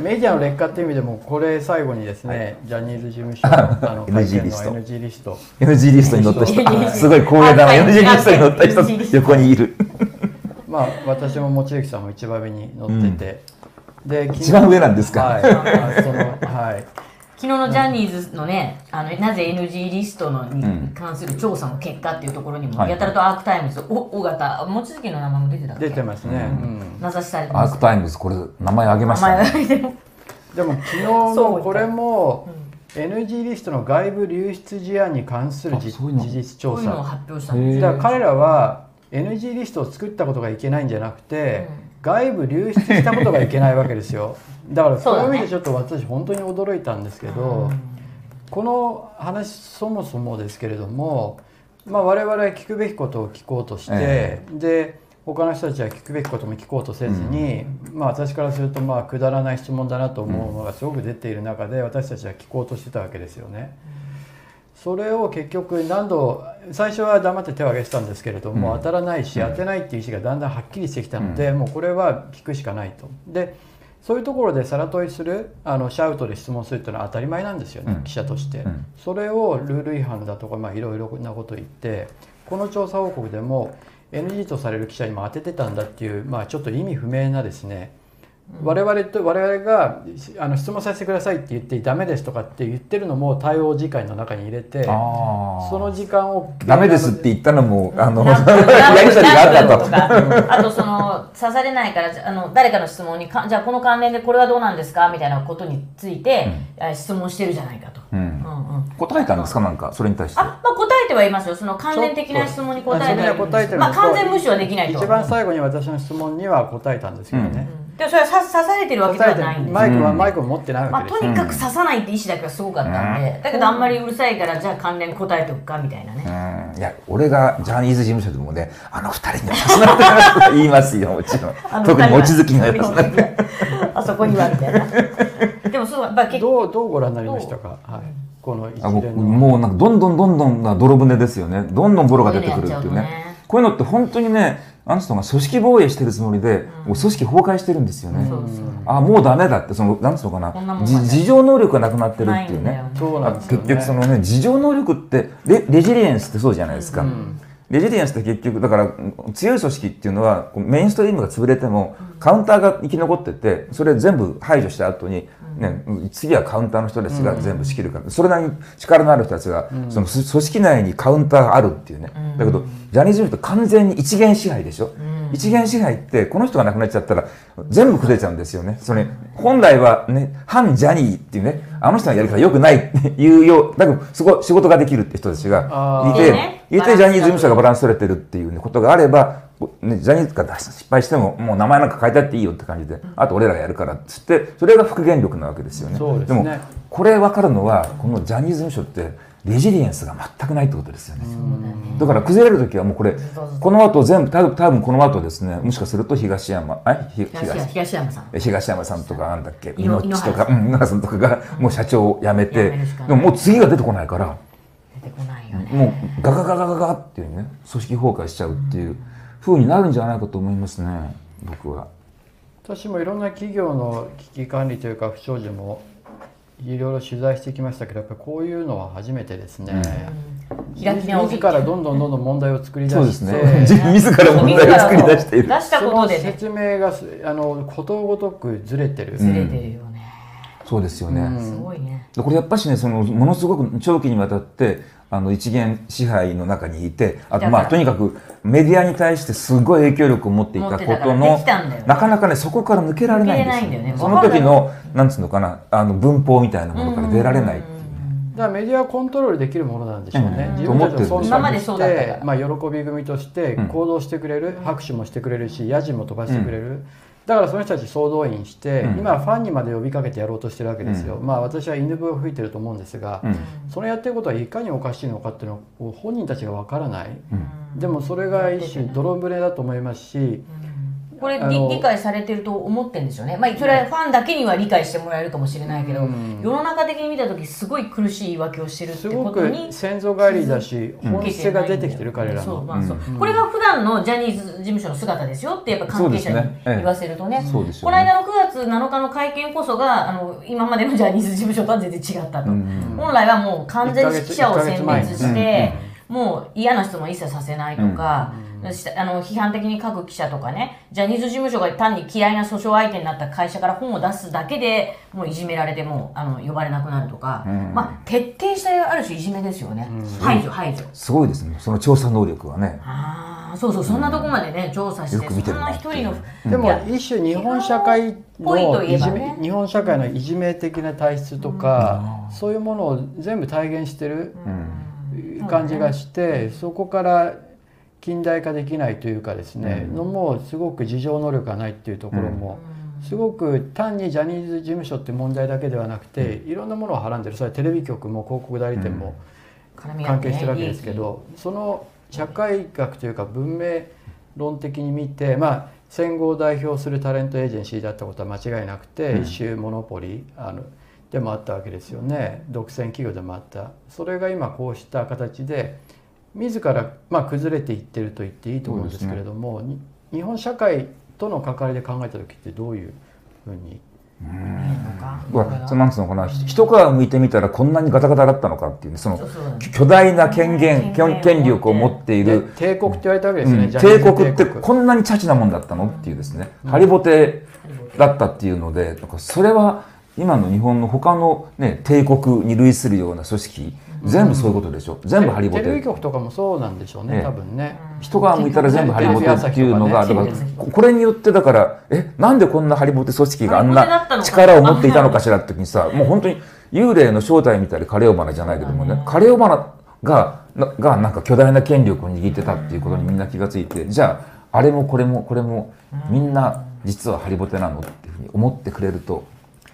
メディアの劣化っていう意味でもこれ最後にですね、ジャニーズ事務所のあの NG リスト。NG リスト。NG リストに載った人。すごい光栄だな。はい。NG リストに載った人横にいる。まあ私も望月さんも一番上に乗ってて、で昨日一番上なんですか？はい。あそのはい昨日のジャニーズのね、あのなぜ NG リストのに関する調査の結果っていうところにも、はい。やたらとアークタイムズ、お尾形、望月の名前も出てたっけ。出てますね、うん。名指しされてます。アーク。タイムズこれ名前あげまし名前たねが出てる でも昨日そうこれも NG リストの外部流出事案に関するじあそういうの。事実調こういうのを査発表したんですだから彼らは NG リストを作ったことがいけないんじゃなくて、外部流出したことがいけないわけですよ。だからそういう意味でちょっと私本当に驚いたんですけど、この話そもそもですけれども、まあ、我々は聞くべきことを聞こうとして、えで他の人たちは聞くべきことも聞こうとせずに、まあ、私からするとまあくだらない質問だなと思うのがすごく出ている中で私たちは聞こうとしてたわけですよね。それを結局何度最初は黙って手を挙げてたんですけれども、うん。当たらないし当てないっていう意思がだんだんはっきりしてきたので、もうこれは聞くしかないと。でそういうところでさら問いするあのシャウトで質問するっていうのは当たり前なんですよね、うん。記者として、うん。それをルール違反だとかまあいろいろなことを言ってこの調査報告でも NG とされる記者にも当ててたんだっていう、まあ、ちょっと意味不明なですね我々と我々があの質問させてくださいって言ってダメですとかって言ってるのも対応時間の中に入れてあその時間をダメですって言ったのもあの やり取りがあったと。あとその刺されないからあの誰かの質問にかじゃあこの関連でこれはどうなんですかみたいなことについて、え質問してるじゃないかと、うん。うんうん。答えたんですかなんかそれに対して。あ、まあ、答えてはいますよ。その関連的な質問に答えてまあ完全無視はできないと一番最後に私の質問には答えたんですけどね、でもそれは刺刺されてるわけではないんですマイクはうん。マイクを持ってないまあ、わけです。とにかく刺さないって意思だけはすごかったんで、だけどあんまりうるさいからじゃあ関連答えておくかみたいなね、うん。いや俺がジャニーズ事務所でもねあの二人にはさすがって言いますよもちろん。あの特に望月にはやっぱさあそこにはみたいな。でもそうやっぱ結構。どうどうご覧になりましたか、はい、この一あもう連のもうなんかどんどんどんどんな泥船ですよね。どんどんボロが出てくるっていうね。こういうのって本当にねあの人が組織防衛してるつもりで、もう組織崩壊してるんですよね、あもうダメだってそのなんつうのかな。こんなもんなんだじ自浄能力がなくなってるっていうね。うなんですよね。結局そのね自浄能力ってレレジリエンスってそうじゃないですか、レジリエンスって結局だから強い組織っていうのはメインストリームが潰れてもカウンターが生き残っててそれ全部排除した後に、ね次はカウンターの人たちが全部仕切るから、それなりに力のある人たちが、その組織内にカウンターがあるっていうね、だけどジャニーズ事務所って完全に一元支配でしょ、一元支配ってこの人が亡くなっちゃったら全部崩れちゃうんですよね。それ本来はね反ジャニーっていうねあの人のやり方良くないっていうようだけどすごい仕事ができるって人たちがいて、あーねいてジャニーズ事務所がバランス取れてるっていう、ね、ことがあれば、ね、ジャニーズが失敗してももう名前なんか変えたっていいよって感じであと俺らがやるからっつってそれが復元力なわけですよね。ですね。もこれ分かるのはこのジャニーズ事務所ってレジリエンスが全くないってことですよね。だから崩れる時はもうこれこの後全部多分この後ですねもしかすると東山あひ東山さん。東山さんとかなんだっけ命とかうんさんとかがもう社長を辞め辞てでももう次が出てこないからよねもうガガガガガガっていうね組織崩壊しちゃうっていう風になるんじゃないかと思いますね僕は。私もいろんな企業の危機管理というか不祥事もいろいろ取材してきましたけどやっぱりこういうのは初めてですね、開き直り。自らどんどんどんどん問題を作り出そうでしてすね自ら問題を作り出している出したそのことでね説明がすあのことごとくずれてる、ずれてるよね、そうですよね、うんすごいねこれやっぱしねそのものすごく長期にわたってあの一元支配の中にいてあとまあとにかくメディアに対してすごい影響力を持っていたことのなかなかねそこから抜けられないんですよ。ね。その時のなんつうのかなあの文法みたいなものから出られない。っていうねだからメディアはコントロールできるものなんでしょうね、うん。自分たちの損今までして、まあ、喜び組としてうん。行動してくれる、拍手もしてくれるしヤジも飛ばしてくれる、だからその人たち総動員して、うん。今はファンにまで呼びかけてやろうとしてるわけですよ、まあ私は犬笛を吹いてると思うんですが、うん。そのやってることはいかにおかしいのかっていうのを本人たちがわからない、うん。でもそれが一種泥船だと思いますしこれ理理解されてると思ってるんですよね、まあ、それはファンだけには理解してもらえるかもしれないけど、世の中的に見た時すごい苦しい言い訳をしてるってことにく先祖返りだし、本質が出てきてる彼ら。の。そうまあこれが普段のジャニーズ事務所の姿ですよってやっぱ関係者に言わせるとね。そうですよね。この間の9月7日の会見こそがあの今までのジャニーズ事務所とは全然違ったと、本来はもう完全に記者を選別して、もう嫌な質問一切させないとか、しあの批判的に書く記者とかね。ジャニーズ事務所が単に嫌いな訴訟相手になった会社から本を出すだけでもういじめられてもうあの呼ばれなくなるとか、まあ徹底したある種いじめですよね、排除排除。すごいですね。その調査能力はね。ああそうそうそんなとこまでね、調査してそんな一人のでも一種日本社会ぽいとのいじいえばね。め日本社会のいじめ的な体質とか、そういうものを全部体現してる感じがして、そこから近代化できないというかですね、のもすごく自浄能力がないっていうところも、すごく単にジャニーズ事務所って問題だけではなくて、いろんなものをはらんでる。それはテレビ局も広告代理店も、関係してるわけですけど、その社会学というか文明論的に見て、まあ、戦後を代表するタレントエージェンシーだったことは間違いなくて、一種モノポリあのでもあったわけですよね。独占企業でもあった。それが今こうした形で自ら、まあ、崩れていってると言っていいと思うんですけれども、に日本社会との関わりで考えた時ってどういうふうに？うわそのなんつうのかなひ一皮向いてみたらこんなにガタガタだったのかっていうねその巨大な権限権力を持っていでる帝国って言われたわけですよね、帝国ってこんなにチャチなもんだったのっていうですね、ハリボテだったっていうのでなんかそれは今の日本の他の、ね、帝国に類するような組織全部そういうことでしょ、全部ハリボテテレビ局とかもそうなんでしょうね、ええ。多分ね、人が向いたら全部ハリボテっていうのがだテレビからこれによってだからえなんでこんなハリボテ組織があんな力を持っていたのかしらって時にさもう本当に幽霊の正体みたいでカレオバナじゃないけどもねカレオバナがながなんか巨大な権力を握ってたっていうことにみんな気がついてじゃああれもこれもこれもみんな実はハリボテなのっていうふうに思ってくれると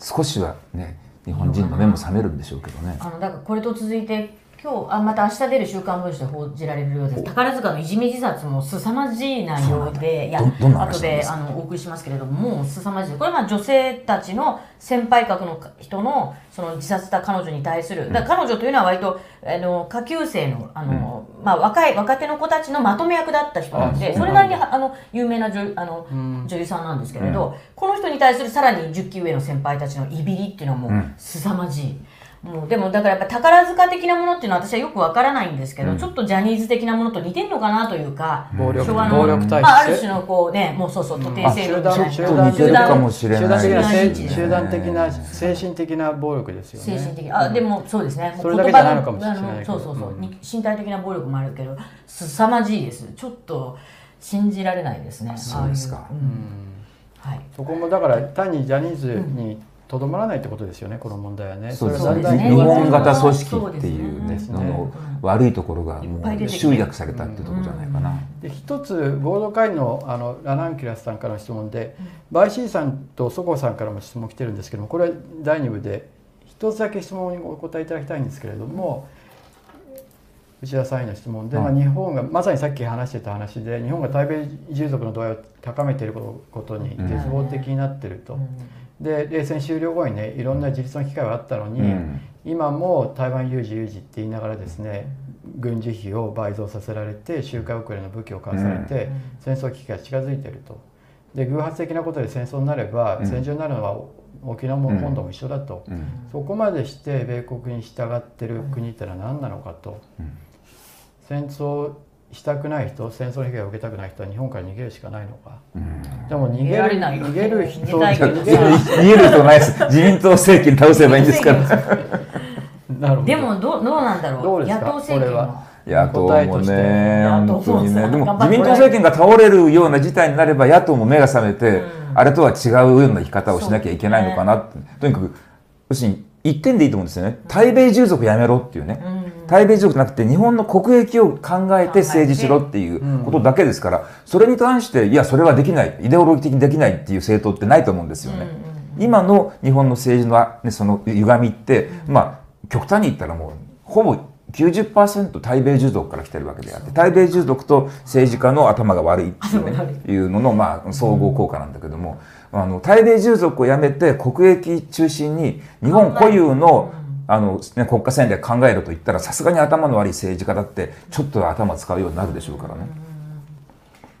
少しはね日本人の目も覚めるんでしょうけどね。あのだからこれと続いて今日あまた明日出る「週刊文春」で報じられるようです。宝塚のいじめ自殺も凄まじい内容でいや後であのお送りしますけれどももう凄まじい。これはまあ女性たちの先輩格の人のその自殺した彼女に対する。だ彼女というのは割とあの下級生のあの、まあ、若い若手の子たちのまとめ役だった人なんでそれなりにあの有名な女あの、女優さんなんですけれど、この人に対するさらに10期上の先輩たちのいびりっていうのはもう凄まじい。もうでもだからやっぱ宝塚的なものっていうのは私はよくわからないんですけど、ちょっとジャニーズ的なものと似てんのかなというか、暴力昭和の暴力まあ、ある種のこうねもうそうそう徒弟制度みたいな。集団似てるかもしれない。集団的な集集団的な精神的な暴力ですよね。精神的あでもそうですね。それだけじゃないのかもしれないけど。言葉のあのそうそうそう、に身体的な暴力もあるけど凄まじいです。ちょっと信じられないですね。そうですか。うん。はい。そこもだから単にジャニーズにとどまらないってことですよねこの問題はね。そうですれがだんだん日本型組織っていうねそうですね。あの悪いところがもう集約されたっていうところじゃないかな。で一つ合同会のあのラナンキュラスさんからの質問で、バイシーさんとそごうさんからも質問来てるんですけどもこれは第2部で一つだけ質問にお答えいただきたいんですけれども、内田さんへの質問で、はい。まあ、日本がまさにさっき話してた話で日本が対米従属の度合いを高めていることに絶望的になってると。で冷戦終了後にねいろんな自立の機会はあったのに、うん。今も台湾有事有事って言いながらですね軍事費を倍増させられて周回遅れの武器を買わされて、戦争危機が近づいていると。で偶発的なことで戦争になれば、うん。戦場になるのは沖縄も本土も一緒だと、うん。そこまでして米国に従ってる国ってのは何なのかと、うん。戦争したくない人戦争の被害を受けたくない人は日本から逃げるしかないのか、うん。でも逃逃げるれないよ逃げる人逃げる逃げる人ないです。自民党政権倒せばいいんですから。なるほど。でもどうどうなんだろう？どうですか？野党政権野党もね、本当にね。もでも自民党政権が倒れるような事態になれば野党も目が覚めて、あれとは違うような生き方をしなきゃいけないのかなって。とにかく、要するに一点でいいと思うんですよね。対米従属やめろっていうね。対米従属じゃなくて日本の国益を考えて政治しろっていうことだけですから、それに関して、いや、それはできない。イデオロギー的にできないっていう政党ってないと思うんですよね。今の日本の政治の,、ね、その歪みって、まあ極端に言ったらもうほぼ90%対米従属から来てるわけであって対米従属と政治家の頭が悪いっていう,、ね、い。うのの、まあ、総合効果なんだけども、あの対米従属をやめて国益中心に日本固有のあの、ね、国家戦略考えると言ったらさすがに頭の悪い政治家だってちょっとは頭使うようになるでしょうからね。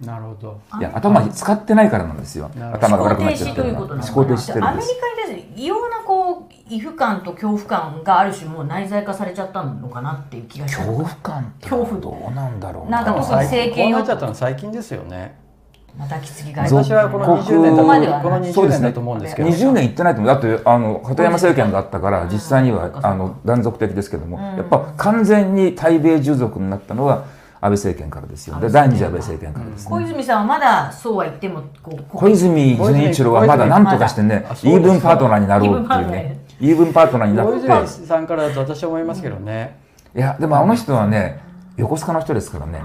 なるほど。いや頭使ってないからなんですよ。頭が思考停止悪くなっちゃってるということなの思考停止してるアメリんですカに対する異様なこう畏怖感と恐怖感がある種もう内在化されちゃったのかなっていう気がします。恐怖感恐怖どうなんだろうな。んか特に最政権よ近こうなっちゃったの最近ですよねまたきつぎが私はこの国20年だここまではとこのない20そうですね。年だと思うんですけど。20年行ってないと思う。だってあの鳩山政権があったから実際にはあの断続的ですけどもやっぱ完全に対米従属になったのは安倍政権からですよで第二次安倍政権からですね。小泉さんはまだそうは言ってもこう小泉純一郎はまだ何とかしてねイーブンパートナーになろうっていうね。イーブンパートナー。にな小って。泉さんからだと私は思いますけどね、いやでもあの人はね横須賀の人ですからね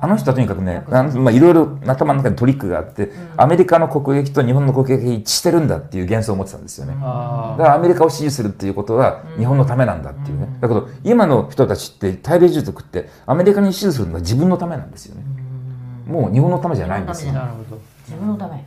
ああの人はとにかくね、あのまあ、いろいろ頭の中にトリックがあって、アメリカの国益と日本の国益が一致してるんだっていう幻想を持ってたんですよね。あだからアメリカを支持するっていうことは日本のためなんだっていうね。だけど今の人たちって対米従属ってアメリカに支持するのは自分のためなんですよね。もう日本のためじゃないんですよ。あ。なるほど自分のため